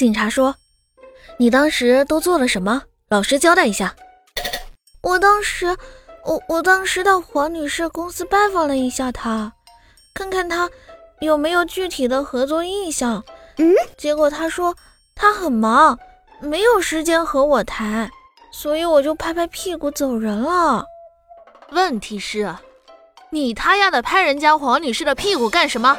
警察说你当时都做了什么？老实交代一下。我当时我我当时到黄女士公司拜访了一下她看看她有没有具体的合作意向嗯？结果她说她很忙没有时间和我谈所以我就拍拍屁股走人了。问题是你他丫的拍人家黄女士的屁股干什么？